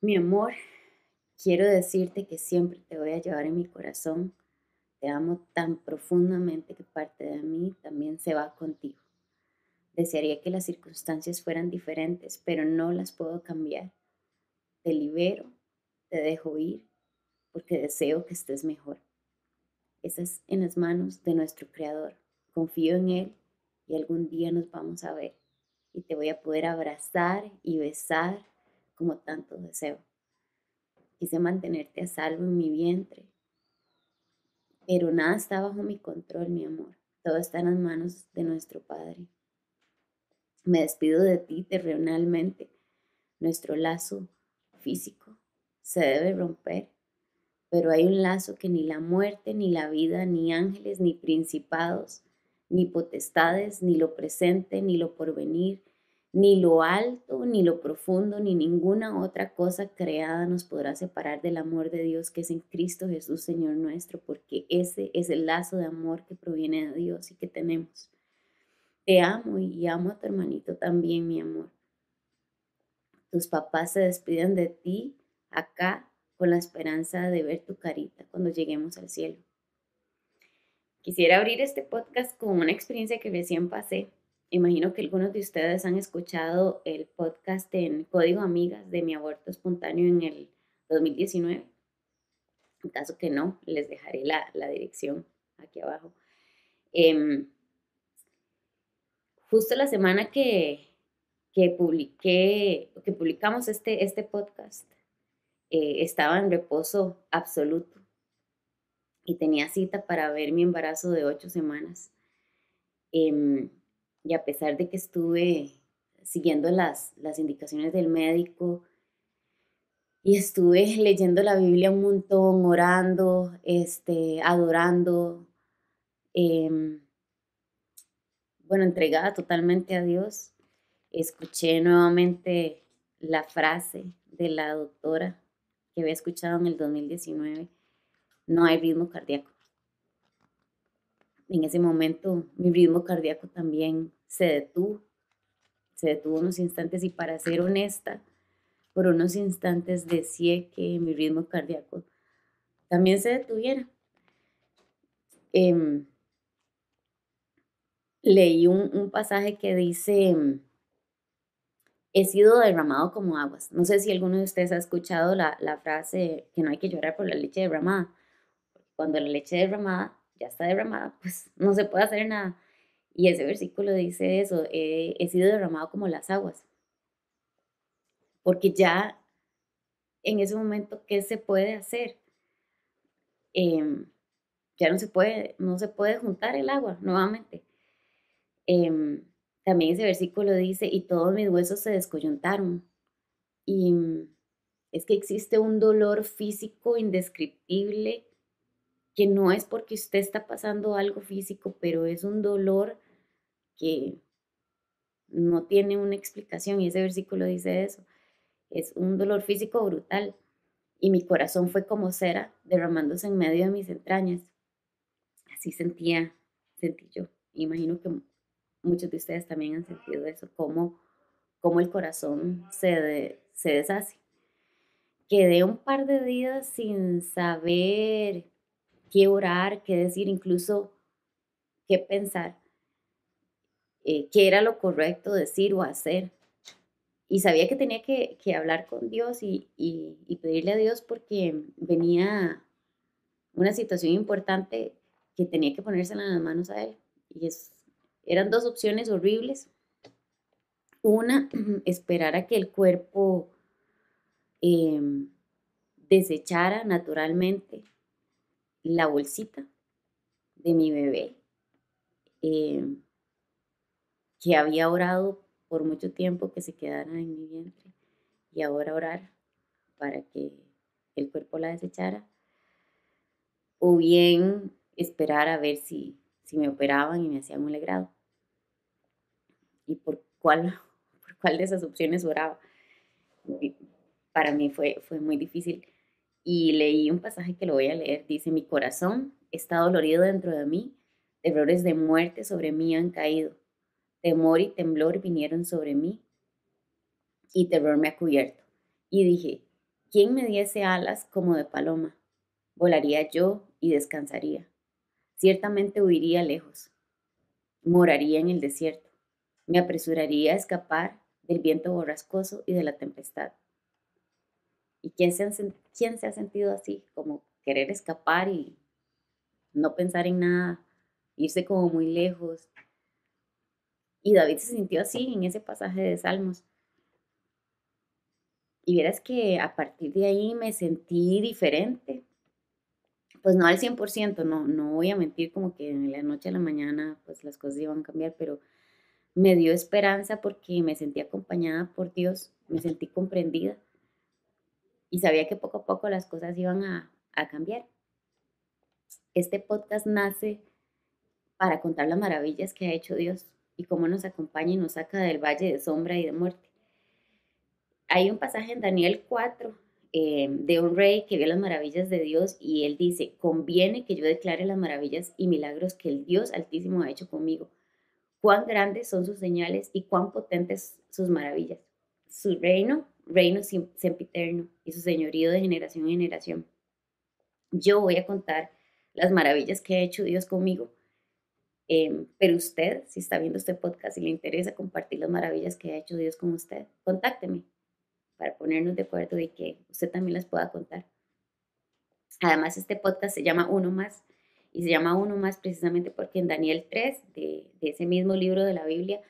Mi amor, quiero decirte que siempre te voy a llevar en mi corazón. Te amo tan profundamente que parte de mí también se va contigo. Desearía que las circunstancias fueran diferentes, pero no las puedo cambiar. Te libero, te dejo ir, porque deseo que estés mejor. Estás en las manos de nuestro Creador. Confío en Él y algún día nos vamos a ver y te voy a poder abrazar y besar como tanto deseo. Quise mantenerte a salvo en mi vientre, pero nada está bajo mi control, mi amor. Todo está en las manos de nuestro Padre. Me despido de ti terrenalmente. Nuestro lazo físico se debe romper, pero hay un lazo que ni la muerte, ni la vida, ni ángeles, ni principados, ni potestades, ni lo presente, ni lo porvenir, ni lo alto, ni lo profundo, ni ninguna otra cosa creada nos podrá separar del amor de Dios que es en Cristo Jesús, Señor nuestro, porque ese es el lazo de amor que proviene de Dios y que tenemos. Te amo y amo a tu hermanito también, mi amor. Tus papás se despiden de ti acá con la esperanza de ver tu carita cuando lleguemos al cielo. Quisiera abrir este podcast con una experiencia que recién pasé Imagino que algunos de ustedes han escuchado el podcast en Código Amigas de mi aborto espontáneo en el 2019. En caso que no, les dejaré la, dirección aquí abajo. Em, justo la semana que, que publiqué, que publicamos este, este podcast, eh, estaba en reposo absoluto y tenía cita para ver mi embarazo de ocho semanas. Em, y a pesar de que estuve siguiendo las, las indicaciones del médico y estuve leyendo la Biblia un montón, orando, este, adorando, em, bueno, entregada totalmente a Dios, escuché nuevamente la frase de la doctora que había escuchado en el 2019, no hay ritmo cardíaco en ese momento mi ritmo cardíaco también se detuvo, se detuvo unos instantes y para ser honesta, por unos instantes decía que mi ritmo cardíaco también se detuviera. Em, leí un, pasaje que dice, he sido derramado como aguas. No sé si alguno de ustedes ha escuchado la, la frase que no hay que llorar por la leche derramada. Cuando la leche derramada ya está derramada, pues no se puede hacer nada. Y ese versículo dice eso, he sido derramado como las aguas. Porque ya en ese momento, ¿qué se puede hacer? Em, ya no se puede, no se puede juntar el agua nuevamente. Em, también ese versículo dice, y todos mis huesos se descoyuntaron. Y es que existe un dolor físico indescriptible que no es porque usted está pasando algo físico, pero es un dolor que no tiene una explicación y ese versículo dice eso. Es un dolor físico brutal y mi corazón fue como cera derramándose en medio de mis entrañas. Así sentía, sentí yo. Imagino que muchos de ustedes también han sentido eso, como, como el corazón se, se deshace. Quedé un par de días sin saber qué orar, qué decir, incluso qué pensar, eh, qué era lo correcto decir o hacer. Y sabía que tenía que, hablar con Dios y, pedirle a Dios porque venía una situación importante que tenía que ponérsela en las manos a Él. Y eran dos opciones horribles. Una, esperar a que el cuerpo em, desechara naturalmente la bolsita de mi bebé, eh, que había orado por mucho tiempo que se quedara en mi vientre y ahora orar para que el cuerpo la desechara, o bien esperar a ver si, si me operaban y me hacían un legrado. Y por cuál, por cuál de esas opciones oraba. Para mí fue, fue muy difícil y leí un pasaje que lo voy a leer. Dice, mi corazón está dolorido dentro de mí, errores de muerte sobre mí han caído, temor y temblor vinieron sobre mí y terror me ha cubierto. Y dije, ¿Quién me diese alas como de paloma? Volaría yo y descansaría. Ciertamente huiría lejos. Moraría en el desierto. Me apresuraría a escapar del viento borrascoso y de la tempestad. ¿Y quién se, quién se ha sentido así? Como querer escapar y no pensar en nada, irse como muy lejos. Y David se sintió así en ese pasaje de Salmos. Y vieras que a partir de ahí me sentí diferente. Pues no al 100%, no, no voy a mentir como que de la noche a la mañana pues las cosas iban a cambiar, pero me dio esperanza porque me sentí acompañada por Dios, me sentí comprendida y sabía que poco a poco las cosas iban a, a cambiar. Este podcast nace para contar las maravillas que ha hecho Dios y cómo nos acompaña y nos saca del valle de sombra y de muerte. Hay un pasaje en Daniel 4 eh, de un rey que vio las maravillas de Dios y él dice, conviene que yo declare las maravillas y milagros que el Dios altísimo ha hecho conmigo. Cuán grandes son sus señales y cuán potentes sus maravillas. Su reino, reino sempiterno y su señorío de generación en generación. Yo voy a contar las maravillas que ha hecho Dios conmigo Em, pero usted, si está viendo este podcast y le interesa compartir las maravillas que ha hecho Dios con usted, contácteme para ponernos de acuerdo y que usted también las pueda contar. Además, este podcast se llama Uno Más y se llama Uno Más precisamente porque en Daniel 3, de, ese mismo libro de la Biblia,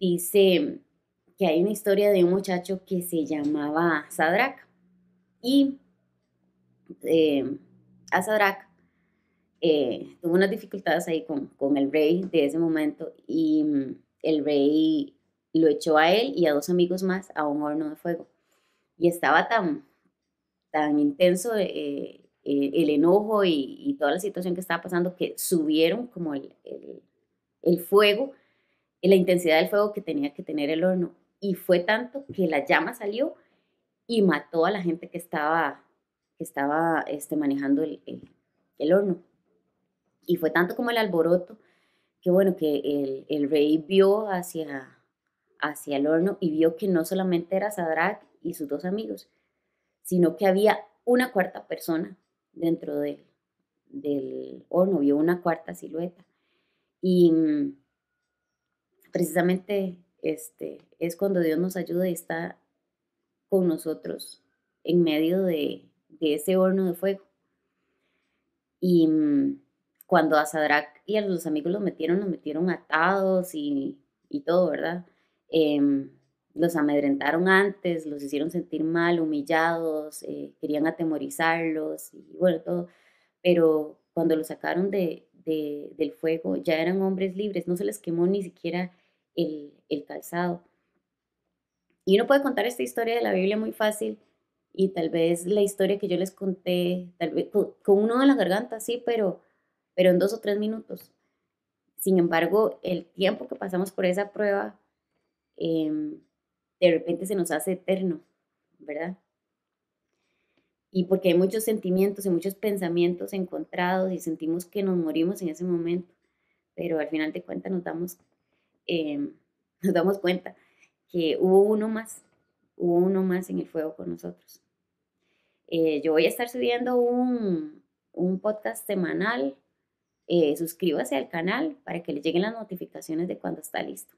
dice que hay una historia de un muchacho que se llamaba Sadrach y eh, a Sadrach eh, tuvo unas dificultades ahí con, con, el rey de ese momento y mm, el rey lo echó a él y a dos amigos más a un horno de fuego. Y estaba tan, tan intenso eh, eh, el enojo y, toda la situación que estaba pasando que subieron como el, el, el fuego, la intensidad del fuego que tenía que tener el horno. Y fue tanto que la llama salió y mató a la gente que estaba, que estaba este, manejando el, el horno. Y fue tanto como el alboroto que bueno, que el, rey vio hacia, hacia el horno y vio que no solamente era Sadrach y sus dos amigos, sino que había una cuarta persona dentro del, del horno, vio una cuarta silueta. Y mm, precisamente este, es cuando Dios nos ayuda y está con nosotros en medio de, ese horno de fuego. Y mm, cuando a Sadrach y a los amigos los metieron, los metieron atados y, todo, ¿verdad? Em, los amedrentaron antes, los hicieron sentir mal, humillados, eh, querían atemorizarlos y bueno, todo. Pero cuando los sacaron de, del fuego, ya eran hombres libres, no se les quemó ni siquiera el, calzado. Y uno puede contar esta historia de la Biblia muy fácil y tal vez la historia que yo les conté, tal vez con, con uno de la garganta, sí, pero pero en dos o tres minutos. Sin embargo, el tiempo que pasamos por esa prueba, em, de repente se nos hace eterno, ¿verdad? Y porque hay muchos sentimientos y muchos pensamientos encontrados y sentimos que nos morimos en ese momento, pero al final de cuentas nos damos, em, nos damos cuenta que hubo uno más, hubo uno más en el fuego con nosotros. Eh, yo voy a estar subiendo un, un podcast semanal eh, suscríbase al canal para que le lleguen las notificaciones de cuando está listo.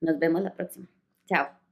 Nos vemos la próxima. Chao.